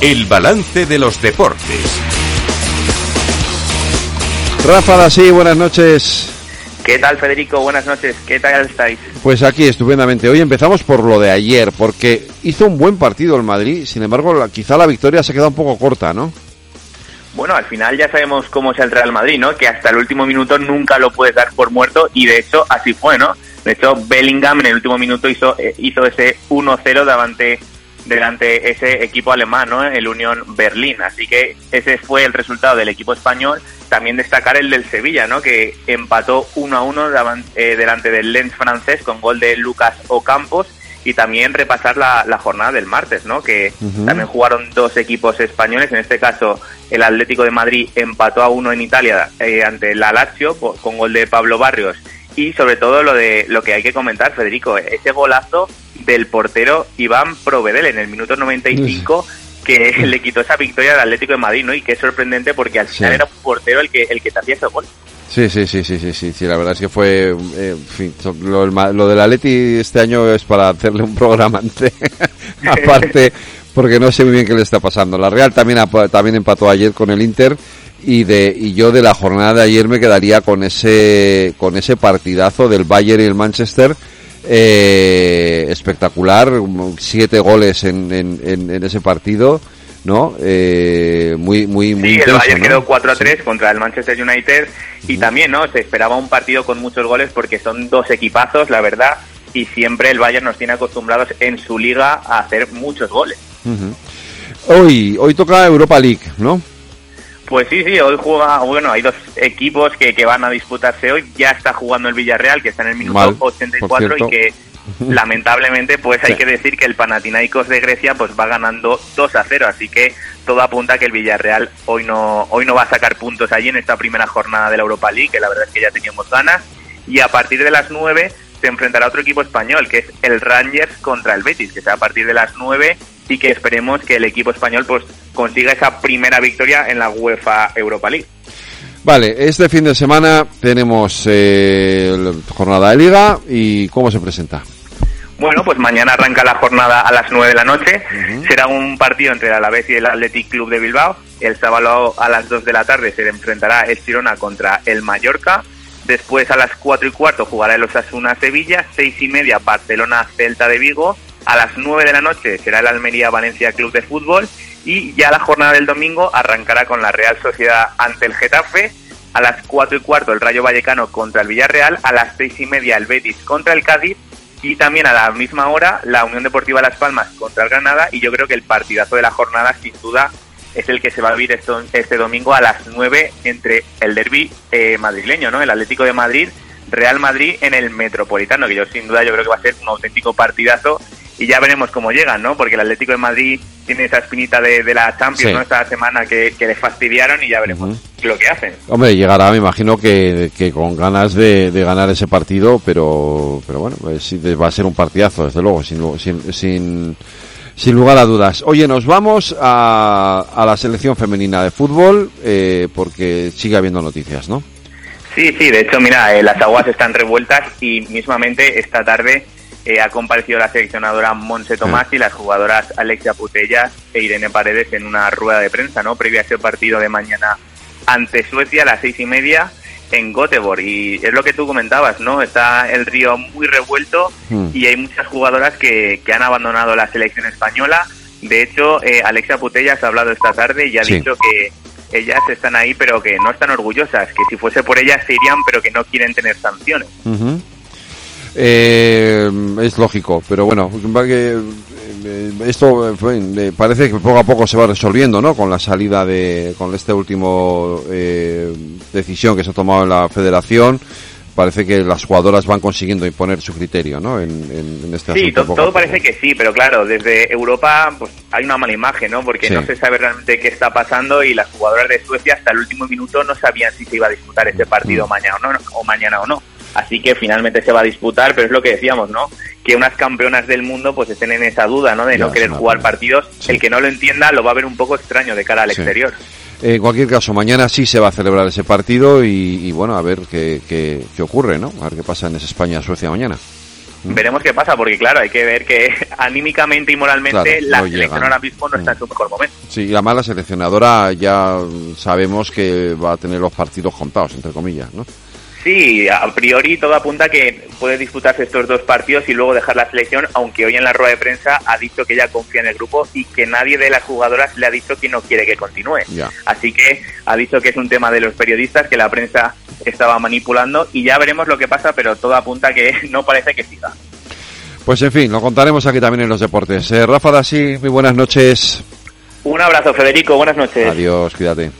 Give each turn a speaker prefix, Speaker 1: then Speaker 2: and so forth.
Speaker 1: El balance de los deportes.
Speaker 2: Rafa sí, buenas noches.
Speaker 3: ¿Qué tal, Federico? Buenas noches. ¿Qué tal estáis?
Speaker 2: Pues aquí, estupendamente. Hoy empezamos por lo de ayer, porque hizo un buen partido el Madrid. Sin embargo, quizá la victoria se queda un poco corta, ¿no?
Speaker 3: Bueno, al final ya sabemos cómo es el Real Madrid, ¿no? Que hasta el último minuto nunca lo puedes dar por muerto y de hecho así fue, ¿no? De hecho, Bellingham en el último minuto hizo, eh, hizo ese 1-0 delante delante ese equipo alemán, ¿no? El Unión Berlín. Así que ese fue el resultado del equipo español. También destacar el del Sevilla, ¿no? Que empató 1 a 1 eh, delante del Lens francés con gol de Lucas Ocampos y también repasar la, jornada del martes, ¿no? Que también jugaron dos equipos españoles, en este caso el Atlético de Madrid empató a uno en Italia eh, ante la Lazio con gol de Pablo Barrios y sobre todo lo de lo que hay que comentar, Federico, ese golazo del portero Iván Provedel en el minuto 95 que le quitó esa victoria al Atlético de Madrid, ¿no? Y que es sorprendente porque al final era un portero el que el que te hacía ese gol.
Speaker 2: Sí, sí, sí, sí, sí, sí, sí, la verdad es que fue, eh, en fin, lo, lo del Atleti este año es para hacerle un programa aparte, porque no sé muy bien qué le está pasando. La Real también, también empató ayer con el Inter y de y yo de la jornada de ayer me quedaría con ese con ese partidazo del Bayern y el Manchester eh, espectacular siete goles en, en, en, ese partido no eh, muy muy muy
Speaker 3: sí, el Bayern quedó 4 a 3 contra el Manchester United y también no se esperaba un partido con muchos goles porque son dos equipazos la verdad y siempre el Bayern nos tiene acostumbrados en su liga a hacer muchos goles.
Speaker 2: Hoy hoy toca Europa League no
Speaker 3: pues sí, sí, hoy juega, bueno, hay dos equipos que, que van a disputarse hoy. Ya está jugando el Villarreal, que está en el minuto 84 y que lamentablemente pues hay que decir que el Panathinaikos de Grecia pues va ganando 2 a 0, así que todo apunta a que el Villarreal hoy no hoy no va a sacar puntos allí en esta primera jornada de la Europa League, que la verdad es que ya teníamos ganas. Y a partir de las 9 se enfrentará otro equipo español, que es el Rangers contra el Betis, que será a partir de las 9 y que esperemos que el equipo español pues consiga esa primera victoria en la UEFA Europa League.
Speaker 2: Vale, este fin de semana tenemos eh, jornada de liga y ¿cómo se presenta?
Speaker 3: Bueno, pues mañana arranca la jornada a las 9 de la noche. Será un partido entre el Alavés y el Athletic Club de Bilbao. El sábado a las 2 de la tarde se enfrentará el Girona contra el Mallorca. Después a las 4 y cuarto jugará el Osasuna Sevilla. 6 y media Barcelona Celta de Vigo. A las 9 de la noche será el Almería Valencia Club de Fútbol y ya la jornada del domingo arrancará con la Real Sociedad ante el Getafe, a las 4 y cuarto el Rayo Vallecano contra el Villarreal, a las 6 y media el Betis contra el Cádiz. Y también a la misma hora la Unión Deportiva Las Palmas contra el Granada. Y yo creo que el partidazo de la jornada sin duda es el que se va a vivir este domingo a las 9 entre el derby eh, madrileño, ¿no? El Atlético de Madrid, Real Madrid en el Metropolitano, que yo sin duda yo creo que va a ser un auténtico partidazo. Y ya veremos cómo llegan, ¿no? Porque el Atlético de Madrid tiene esa espinita de, la Champions, ¿no? Esta semana que, que les fastidiaron y ya veremos lo que hacen.
Speaker 2: Hombre, llegará, me imagino que, que con ganas de, ganar ese partido, pero, pero bueno, pues va a ser un partidazo, desde luego, sin, sin, sin, sin lugar a dudas. Oye, nos vamos a, a la selección femenina de fútbol, eh, porque sigue habiendo noticias, ¿no?
Speaker 3: Sí, sí, de hecho, mira, eh, las aguas están revueltas y mismamente esta tarde eh, ha comparecido la seleccionadora Monse Tomás y las jugadoras Alexia Putellas e Irene Paredes en una rueda de prensa, ¿no? Previa a ese partido de mañana ante Suecia a las seis y media en Göteborg. Y es lo que tú comentabas, ¿no? Está el río muy revuelto hmm. y hay muchas jugadoras que, que han abandonado la selección española. De hecho, eh, Alexia Putellas ha hablado esta tarde y ha dicho que ellas están ahí, pero que no están orgullosas, que si fuese por ellas se irían, pero que no quieren tener sanciones.
Speaker 2: Eh, es lógico, pero bueno, eh, esto eh, parece que poco a poco se va resolviendo, ¿no? Con la salida de, con este último eh, decisión que se ha tomado en la Federación parece que las jugadoras van consiguiendo imponer su criterio, ¿no? En, en, este
Speaker 3: sí, todo parece que sí, pero claro, desde Europa pues hay una mala imagen, ¿no? Porque no se sabe realmente qué está pasando y las jugadoras de Suecia hasta el último minuto no sabían si se iba a disputar ese partido mm. mañana o no, o mañana o no. Así que finalmente se va a disputar, pero es lo que decíamos, ¿no? Que unas campeonas del mundo pues estén en esa duda, ¿no? De no querer jugar partidos. El que no lo entienda lo va a ver un poco extraño de cara al exterior.
Speaker 2: En cualquier caso, mañana sí se va a celebrar ese partido y, bueno, a ver qué, qué, ocurre, ¿no? A ver qué pasa en esa España-Suecia mañana.
Speaker 3: veremos qué pasa, porque claro, hay que ver que anímicamente y moralmente
Speaker 2: Claro,
Speaker 3: la
Speaker 2: no
Speaker 3: selección ahora mismo no está en su mejor momento.
Speaker 2: Sí, la mala seleccionadora ya sabemos que va a tener los partidos contados, entre comillas, ¿no?
Speaker 3: Sí, a priori todo apunta que puede disputarse estos dos partidos y luego dejar la selección, aunque hoy en la rueda de prensa ha dicho que ella confía en el grupo y que nadie de las jugadoras le ha dicho que no quiere que continúe. Así que ha dicho que es un tema de los periodistas, que la prensa estaba manipulando y ya veremos lo que pasa, pero todo apunta que no parece que siga.
Speaker 2: Pues en fin, lo contaremos aquí también en los deportes. Eh, Rafa Dasí, muy buenas noches.
Speaker 3: Un abrazo, Federico, buenas noches.
Speaker 2: Adiós, cuídate.